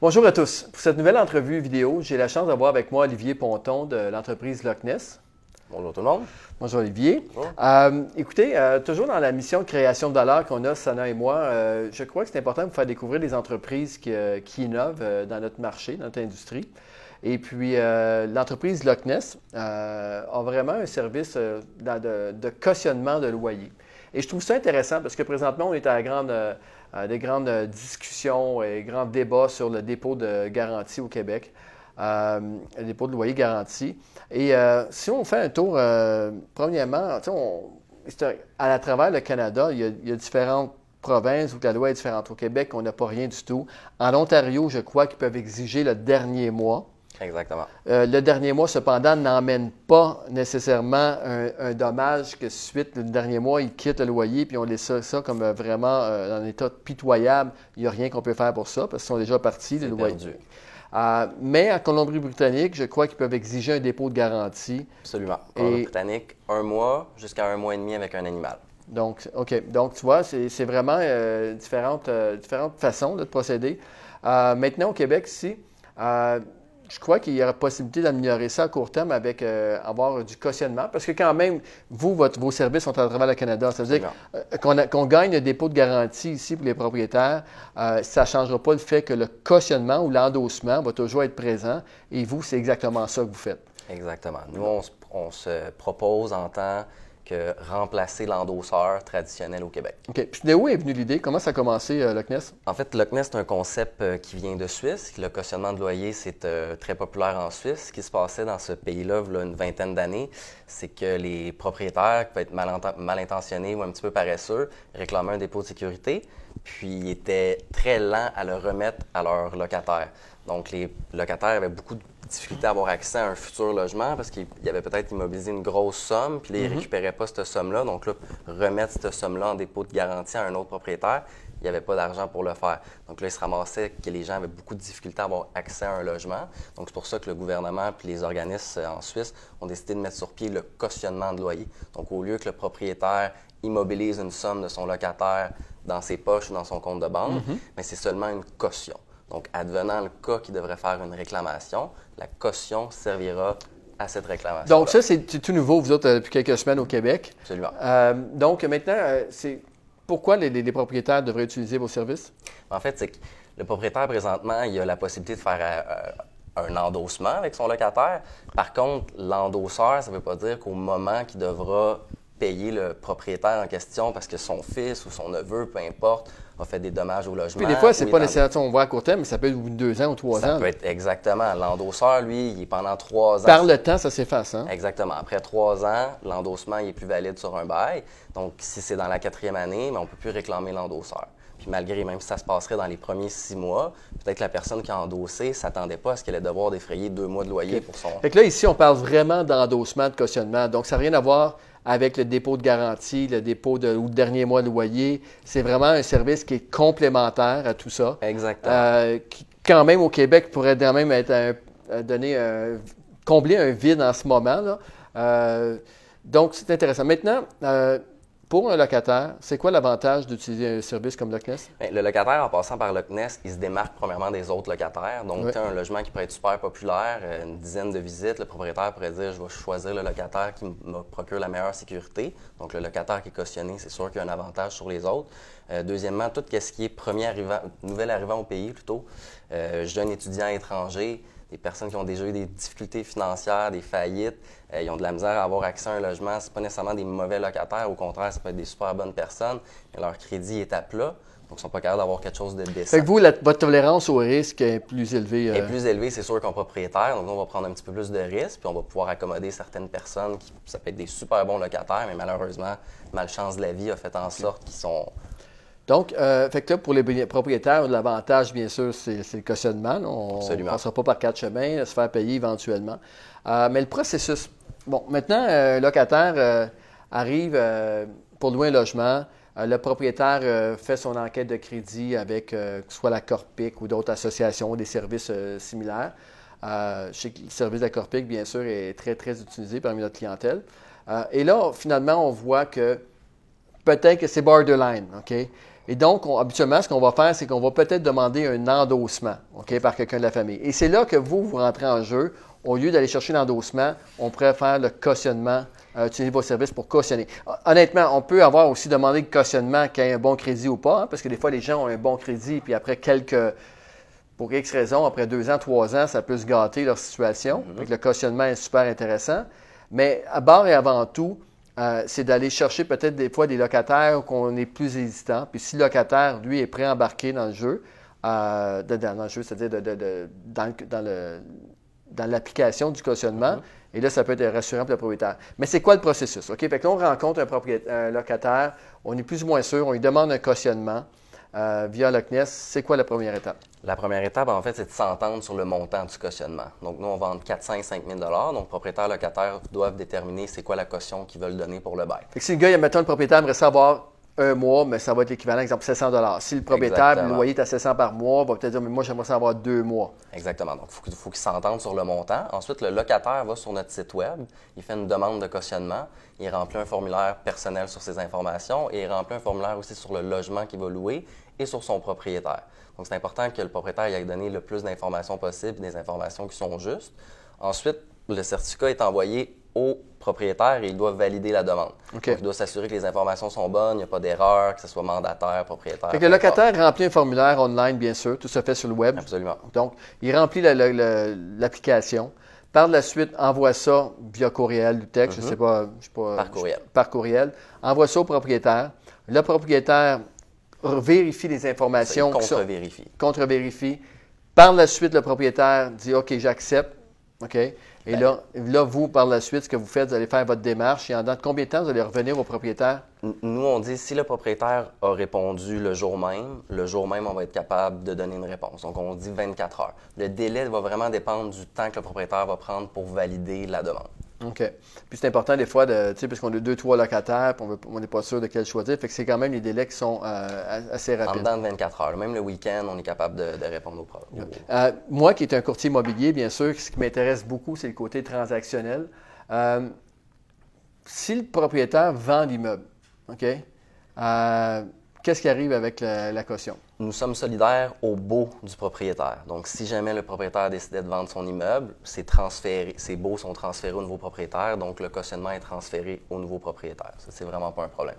Bonjour à tous. Pour cette nouvelle entrevue vidéo, j'ai la chance d'avoir avec moi Olivier Ponton de l'entreprise Loch Ness. Bonjour tout le monde. Bonjour Olivier. Euh, écoutez, euh, toujours dans la mission de création de valeur qu'on a, Sana et moi, euh, je crois que c'est important de vous faire découvrir des entreprises qui, qui innovent dans notre marché, dans notre industrie. Et puis, l'entreprise Loch Ness a vraiment un service de, de, cautionnement de loyer. Et je trouve ça intéressant parce que présentement, on est à la grande des grandes euh, discussions et grands débats sur le dépôt de garantie au Québec, euh, le dépôt de loyer garanti. Et si on fait un tour, premièrement, à, travers le Canada, il y, a, différentes provinces où la loi est différente. Au Québec, on n'a pas rien du tout. En Ontario, je crois qu'ils peuvent exiger le dernier mois. Exactement. Euh, le dernier mois, cependant, n'emmène pas nécessairement un, dommage que suite, le dernier mois, il quitte le loyer, puis on laisse ça, comme euh, vraiment euh, un état pitoyable. Il n'y a rien qu'on peut faire pour ça, parce qu'ils sont déjà partis, les loyers. mais en Colombie-Britannique, je crois qu'ils peuvent exiger un dépôt de garantie. Absolument. Colombie-Britannique, un mois jusqu'à un mois et demi avec un animal. Donc, OK. Donc, tu vois, c'est vraiment différentes, différentes façons de procéder. maintenant, au Québec, ici, je crois qu'il y aura possibilité d'améliorer ça à court terme avec euh, avoir du cautionnement. Parce que quand même, vous, vos services sont à travers le Canada. Ça veut dire qu'on gagne un dépôt de garantie ici pour les propriétaires. Euh, ça ne changera pas le fait que le cautionnement ou l'endossement va toujours être présent. Et vous, c'est exactement ça que vous faites. Exactement. Nous, on on se propose en tant remplacer l'endosseur traditionnel au Québec. OK. Puis de où est venue l'idée? Comment ça a commencé, euh, Loch Ness? En fait, Loch Ness, c'est un concept euh, qui vient de Suisse. Le cautionnement de loyer, c'est euh, très populaire en Suisse. Ce qui se passait dans ce pays-là, il y a une vingtaine d'années, c'est que les propriétaires, qui peuvent être mal, mal, intentionnés ou un petit peu paresseux, réclamaient un dépôt de sécurité, puis ils étaient très lents à le remettre à leurs locataires. Donc, les locataires avaient beaucoup de difficulté à avoir accès à un futur logement parce qu'il y avait peut-être immobilisé une grosse somme, puis là, ils ne mhm. récupéraient pas cette somme-là. Donc là, remettre cette somme-là en dépôt de garantie à un autre propriétaire, il n'y avait pas d'argent pour le faire. Donc là, il se ramassait que les gens avaient beaucoup de difficultés à avoir accès à un logement. Donc c'est pour ça que le gouvernement puis les organismes en Suisse ont décidé de mettre sur pied le cautionnement de loyer. Donc au lieu que le propriétaire immobilise une somme de son locataire dans ses poches ou dans son compte de banque, mhm. mais c'est seulement une caution. Donc, advenant le cas qui devrait faire une réclamation, la caution servira à cette réclamation. Donc, ça, c'est tout nouveau, vous autres, euh, depuis quelques semaines au Québec. Absolument. Euh, donc, maintenant, euh, c'est pourquoi les, propriétaires devraient utiliser vos services? En fait, c'est que le propriétaire, présentement, il a la possibilité de faire un endossement avec son locataire. Par contre, l'endosseur, ça ne veut pas dire qu'au moment qu'il devra payer le propriétaire en question parce que son fils ou son neveu, peu importe, a fait des dommages au logement. Puis des fois, c'est pas nécessairement, on voit à court terme, mais ça peut être deux ans ou trois ans. Ça peut être exactement. L'endosseur, lui, il est pendant trois ans. Par le temps, ça s'efface. Hein? Exactement. Après trois ans, l'endossement il est plus valide sur un bail. Donc, si c'est dans la quatrième année, mais on ne peut plus réclamer l'endosseur. Puis malgré, même si ça se passerait dans les premiers six mois, peut-être que la personne qui a endossé ne s'attendait pas à ce qu'elle ait devoir défrayer deux mois de loyer pour son... Fait que là, ici, on parle vraiment d'endossement, de cautionnement. Donc, ça n'a rien à voir avec le dépôt de garantie, le dépôt de, ou le dernier mois de loyer. C'est vraiment un service qui est complémentaire à tout ça. Exactement. Euh, qui, quand même, au Québec, pourrait quand même être un, donner combler un vide en ce moment. Là. Euh, donc, c'est intéressant. Maintenant, euh, pour un locataire, c'est quoi l'avantage d'utiliser un service comme Loch Ness? le locataire, en passant par Loch Ness, il se démarque premièrement des autres locataires. Donc, tu as un logement qui pourrait être super populaire, euh, une dizaine de visites, le propriétaire pourrait dire je vais choisir le locataire qui me procure la meilleure sécurité. Donc, le locataire qui est cautionné, c'est sûr qu'il y a un avantage sur les autres. Euh, deuxièmement, tout ce qui est premier arrivant, nouvel arrivant au pays plutôt, euh, jeune étudiant étranger, des personnes qui ont déjà eu des difficultés financières, des faillites, euh, ils ont de la misère à avoir accès à un logement. Ce pas nécessairement des mauvais locataires, au contraire, ça peut être des super bonnes personnes, mais leur crédit est à plat. Donc, ils ne sont pas capables d'avoir quelque chose de décent. Fait que vous, votre tolérance au risque est plus élevée? Euh... Est plus élevée, c'est sûr, qu'un propriétaire. Donc, nous, on va prendre un petit peu plus de risques, puis on va pouvoir accommoder certaines personnes qui, ça peut être des super bons locataires, mais malheureusement, malchance de la vie a fait en sorte qu'ils sont donc, euh, fait que pour les propriétaires, l'avantage, bien sûr, c'est le cautionnement. On ne passera pas par quatre chemins, se faire payer éventuellement. Euh, mais le processus. Bon, maintenant, euh, locataire arrive pour louer un logement. le propriétaire fait son enquête de crédit avec soit la Corpic ou d'autres associations, des services similaires. je sais que le service de la Corpic, bien sûr, est très, très utilisé parmi notre clientèle. et là, finalement, on voit que peut-être que c'est borderline, OK? Et donc, habituellement, ce qu'on va faire, c'est qu'on va peut-être demander un endossement, OK, par quelqu'un de la famille. Et c'est là que vous, vous rentrez en jeu. Au lieu d'aller chercher l'endossement, on pourrait faire le cautionnement, euh, utiliser vos services pour cautionner. Honnêtement, on peut avoir aussi demandé le cautionnement qu'il y ait un bon crédit ou pas, hein, parce que des fois, les gens ont un bon crédit, puis après quelques pour X raisons, après deux ans, trois ans, ça peut se gâter leur situation. Mm-hmm. le cautionnement est super intéressant. Mais à bord et avant tout, euh, c'est d'aller chercher peut-être des fois des locataires qu'on est plus hésitant. Puis si le locataire, lui, est prêt à embarquer dans le jeu, euh, dans, le jeu, c'est-à-dire dans, l'application du cautionnement, mm-hmm. et là, ça peut être rassurant pour le propriétaire. Mais c'est quoi le processus? OK? Fait que là, on rencontre un, un locataire, on est plus ou moins sûr, on lui demande un cautionnement. Euh, via le CNES, c'est quoi la première étape? La première étape, en fait, c'est de s'entendre sur le montant du cautionnement. Donc, nous, on vend 400 et 5 000 Donc, propriétaire et locataire doivent déterminer c'est quoi la caution qu'ils veulent donner pour le bail. Fait que si le gars, mettons, le propriétaire aimerait savoir un mois, mais ça va être l'équivalent, exemple, 700 Si le propriétaire, le loyer est à 700 par mois, va peut-être dire, mais moi, j'aimerais ça avoir deux mois. Exactement. Donc, il faut, qu'il s'entende sur le montant. Ensuite, le locataire va sur notre site Web, il fait une demande de cautionnement, il remplit un formulaire personnel sur ses informations et il remplit un formulaire aussi sur le logement qu'il va louer et sur son propriétaire. Donc, c'est important que le propriétaire ait donné le plus d'informations possible, des informations qui sont justes. Ensuite, le certificat est envoyé au propriétaire et il doit valider la demande. il doit s'assurer que les informations sont bonnes, il n'y a pas d'erreur, que ce soit mandataire, propriétaire. le locataire remplit un formulaire online, bien sûr, tout se fait sur le web. Absolument. Donc, il remplit l'application. Par la suite, envoie ça via courriel ou texte, je ne sais pas, sais pas. Par courriel. Par courriel. Envoie ça au propriétaire. Le propriétaire vérifie les informations. Contre-vérifie. Contre-vérifie. Par la suite, le propriétaire dit OK, j'accepte. OK? Et là, là, vous, par la suite, ce que vous faites, vous allez faire votre démarche. Et en dans combien de temps vous allez revenir au propriétaire? Nous, on dit si le propriétaire a répondu le jour même, le jour même, on va être capable de donner une réponse. Donc, on dit 24 heures. Le délai va vraiment dépendre du temps que le propriétaire va prendre pour valider la demande. OK. Puis c'est important des fois, de, tu sais, parce qu'on a deux, trois locataires, puis on n'est pas sûr de quel choisir. Fait que c'est quand même les délais qui sont euh, assez rapides. En dedans de 24 heures. Même le week-end, on est capable de, répondre aux problèmes. Euh, moi, qui est un courtier immobilier, bien sûr, ce qui m'intéresse beaucoup, c'est le côté transactionnel. Euh, si le propriétaire vend l'immeuble, OK? Qu'est-ce qui arrive avec la, caution? Nous sommes solidaires au beau du propriétaire. Donc, si jamais le propriétaire décidait de vendre son immeuble, ses, baux sont transférés au nouveau propriétaire, donc le cautionnement est transféré au nouveau propriétaire. Ça, c'est vraiment pas un problème.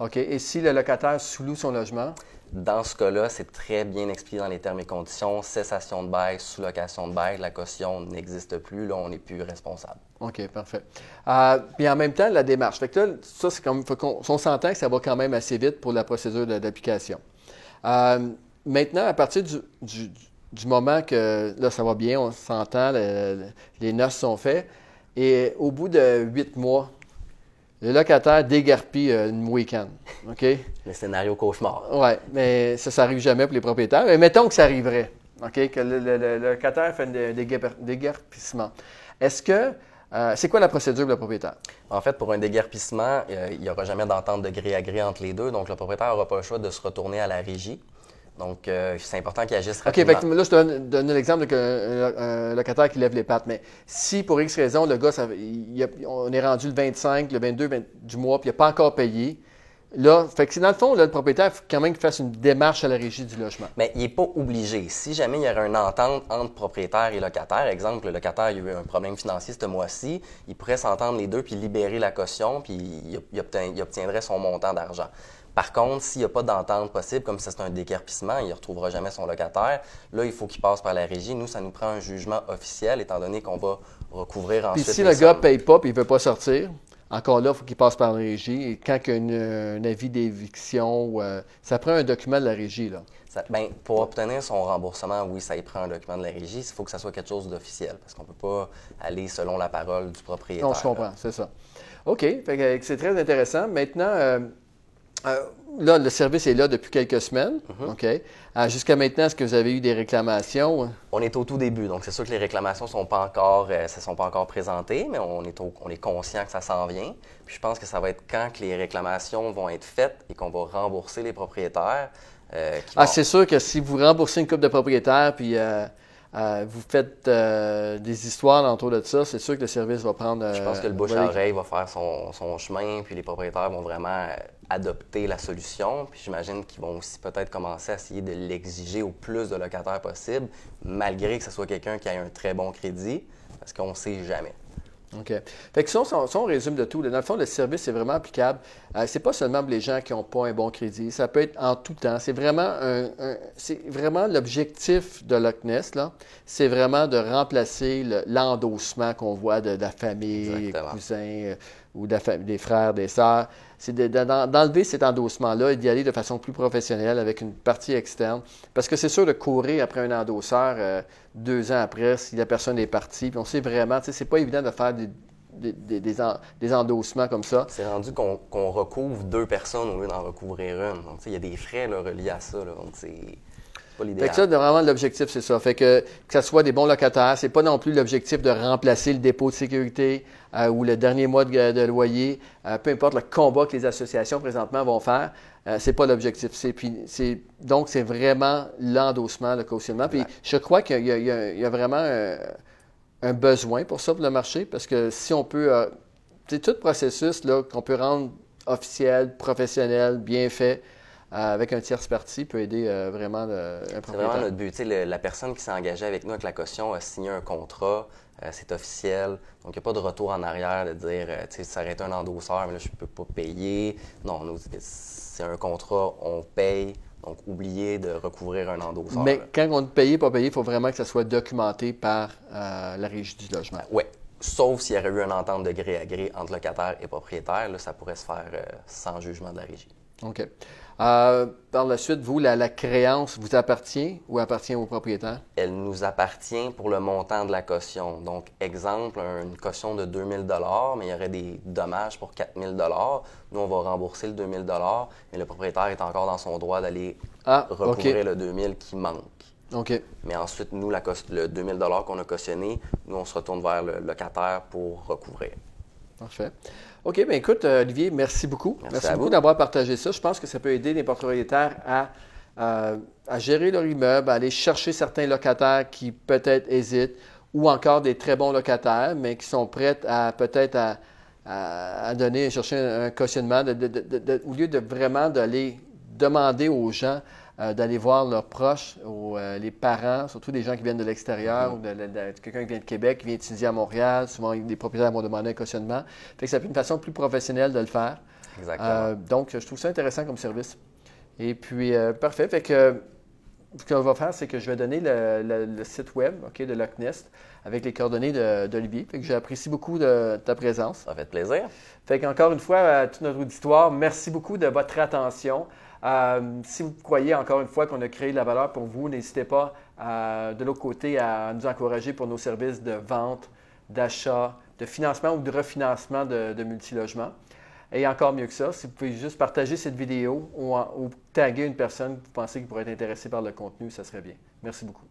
OK. Et si le locataire sous-loue son logement? Dans ce cas-là, c'est très bien expliqué dans les termes et conditions. Cessation de bail, sous-location de bail, la caution n'existe plus. Là, on n'est plus responsable. OK, parfait. Euh, puis en même temps, la démarche. Fait que là, ça, c'est comme. on, s'entend que ça va quand même assez vite pour la procédure d'application. Euh, maintenant, à partir du, moment que là, ça va bien, on s'entend, les noces sont faites, et au bout de huit mois, le locataire dégarpit euh, une week-end. OK? Le scénario cauchemar. Oui, mais ça, ça n'arrive jamais pour les propriétaires. Mais mettons que ça arriverait. OK? Que le, locataire fait un dégarpissement. Est-ce que. Euh, c'est quoi la procédure pour le propriétaire? En fait, pour un déguerpissement, euh, il n'y aura jamais d'entente de gré à gré entre les deux. Donc, le propriétaire n'aura pas le choix de se retourner à la régie. Donc, euh, c'est important qu'il agisse rapidement. OK, là, je te donne, l'exemple d'un euh, locataire qui lève les pattes. Mais si, pour X raison, le gars, on est rendu le 25, le 22 du mois, puis il n'a pas encore payé, là, fait que dans le fond, le propriétaire, il faut quand même qu'il fasse une démarche à la régie du logement. Mais il n'est pas obligé. Si jamais il y aurait une entente entre propriétaire et locataire, exemple, le locataire a eu un problème financier ce mois-ci, il pourrait s'entendre les deux puis libérer la caution, puis il obtiendrait son montant d'argent. Par contre, s'il n'y a pas d'entente possible, comme si c'est un décarpissement, il ne retrouvera jamais son locataire. Là, il faut qu'il passe par la régie. Nous, ça nous prend un jugement officiel, étant donné qu'on va recouvrir ensuite. Puis si le gars ne paye pas et il ne veut pas sortir, encore là, il faut qu'il passe par la régie. Et quand il y a un avis d'éviction, euh, ça prend un document de la régie. Là. Ben, pour obtenir son remboursement, oui, ça y prend un document de la régie. Il faut que ça soit quelque chose d'officiel parce qu'on ne peut pas aller selon la parole du propriétaire. Non, je comprends, c'est ça. OK, c'est très intéressant. Maintenant, euh, euh, là, le service est là depuis quelques semaines. Mhm. OK? Euh, jusqu'à maintenant, est-ce que vous avez eu des réclamations? On est au tout début, donc c'est sûr que les réclamations ne sont, pas encore, euh, sont pas encore présentées, mais on est, on est conscient que ça s'en vient. Puis je pense que ça va être quand que les réclamations vont être faites et qu'on va rembourser les propriétaires. ah, c'est sûr que si vous remboursez une coupe de propriétaires, puis euh, vous faites euh, des histoires autour de ça, c'est sûr que le service va prendre. Je pense que le bouche à oreille va faire son, son, chemin, puis les propriétaires vont vraiment adopter la solution. Puis j'imagine qu'ils vont aussi peut-être commencer à essayer de l'exiger au plus de locataires possible, malgré que ce soit quelqu'un qui a un très bon crédit, parce qu'on ne sait jamais. OK. Fait que si on, résume de tout, dans le fond, le service est vraiment applicable. Euh, c'est pas seulement pour les gens qui n'ont pas un bon crédit. Ça peut être en tout temps. C'est vraiment un, c'est vraiment l'objectif de Loch Ness, là. C'est vraiment de remplacer l'endossement qu'on voit de, la famille, cousins ou des frères, des sœurs c'est d'enlever cet endossement-là et d'y aller de façon plus professionnelle avec une partie externe. Parce que c'est sûr de courir après un endosseur euh, deux ans après si la personne est partie. On sait vraiment, c'est pas évident de faire des, endossements comme ça. C'est rendu qu'on recouvre deux personnes au lieu d'en recouvrir une. Donc, il y a des frais reliés à ça. Pas l'idéal. ça, vraiment, l'objectif, c'est ça. Fait que, que ce soit des bons locataires, c'est pas non plus l'objectif de remplacer le dépôt de sécurité, euh, ou le dernier mois de, loyer, euh, peu importe le combat que les associations présentement vont faire, euh, ce n'est pas l'objectif. donc, c'est vraiment l'endossement, le cautionnement. Puis je crois qu'il y, a vraiment un, besoin pour ça pour le marché, parce que si on peut, c'est tout processus qu'on peut rendre officiel, professionnel, bien fait, avec un tierce parti peut aider vraiment le, un C'est vraiment notre but. la personne qui s'est engagée avec nous avec la caution a signé un contrat, euh, c'est officiel. Donc, il n'y a pas de retour en arrière de dire, euh, tu sais, ça aurait été un endosseur, mais là, je ne peux pas payer. Non, c'est un contrat, on paye. Donc, oubliez de recouvrir un endosseur. Mais quand on dit payer, pas payer, il faut vraiment que ça soit documenté par euh, la régie du logement. oui. Sauf s'il y aurait eu une entente de gré à gré entre locataire et propriétaire. Là, ça pourrait se faire sans jugement de la régie. OK. Euh, par la suite, vous, la, créance vous appartient ou appartient au propriétaire? Elle nous appartient pour le montant de la caution. Donc, exemple, une caution de 2000 mais il y aurait des dommages pour 4000 Nous, on va rembourser le 2000 mais le propriétaire est encore dans son droit d'aller ah, recouvrir le 2000 qui manque. OK. Mais ensuite, nous, la, le 2000 qu'on a cautionné, nous, on se retourne vers le locataire pour recouvrir. Parfait. OK, bien écoute, euh, Olivier, merci beaucoup. Merci, beaucoup d'avoir partagé ça. Je pense que ça peut aider les propriétaires à, euh, à gérer leur immeuble, à aller chercher certains locataires qui peut-être hésitent ou encore des très bons locataires, mais qui sont prêts à peut-être à, à, donner, chercher un, cautionnement, au lieu de vraiment d'aller demander aux gens euh, d'aller voir leurs proches, ou, euh, les parents, surtout des gens qui viennent de l'extérieur, ou de, quelqu'un qui vient de Québec, qui vient étudier à Montréal. Souvent, les propriétaires vont demander un cautionnement. Fait que ça une façon plus professionnelle de le faire. Exactement. Euh, donc, je trouve ça intéressant comme service. Et puis, parfait. Fait que ce qu'on va faire, c'est que je vais donner le, site web de Loch Nest avec les coordonnées d'Olivier. Fait que j'apprécie beaucoup de, ta présence. Ça fait plaisir. Fait qu'encore une fois, à toute notre auditoire, merci beaucoup de votre attention. Euh, si vous croyez encore une fois qu'on a créé de la valeur pour vous, n'hésitez pas euh, de l'autre côté à nous encourager pour nos services de vente, d'achat, de financement ou de refinancement de, de multilogement. Et encore mieux que ça, si vous pouvez juste partager cette vidéo ou, ou taguer une personne que vous pensez qui pourrait être intéressée par le contenu, ça serait bien. Merci beaucoup.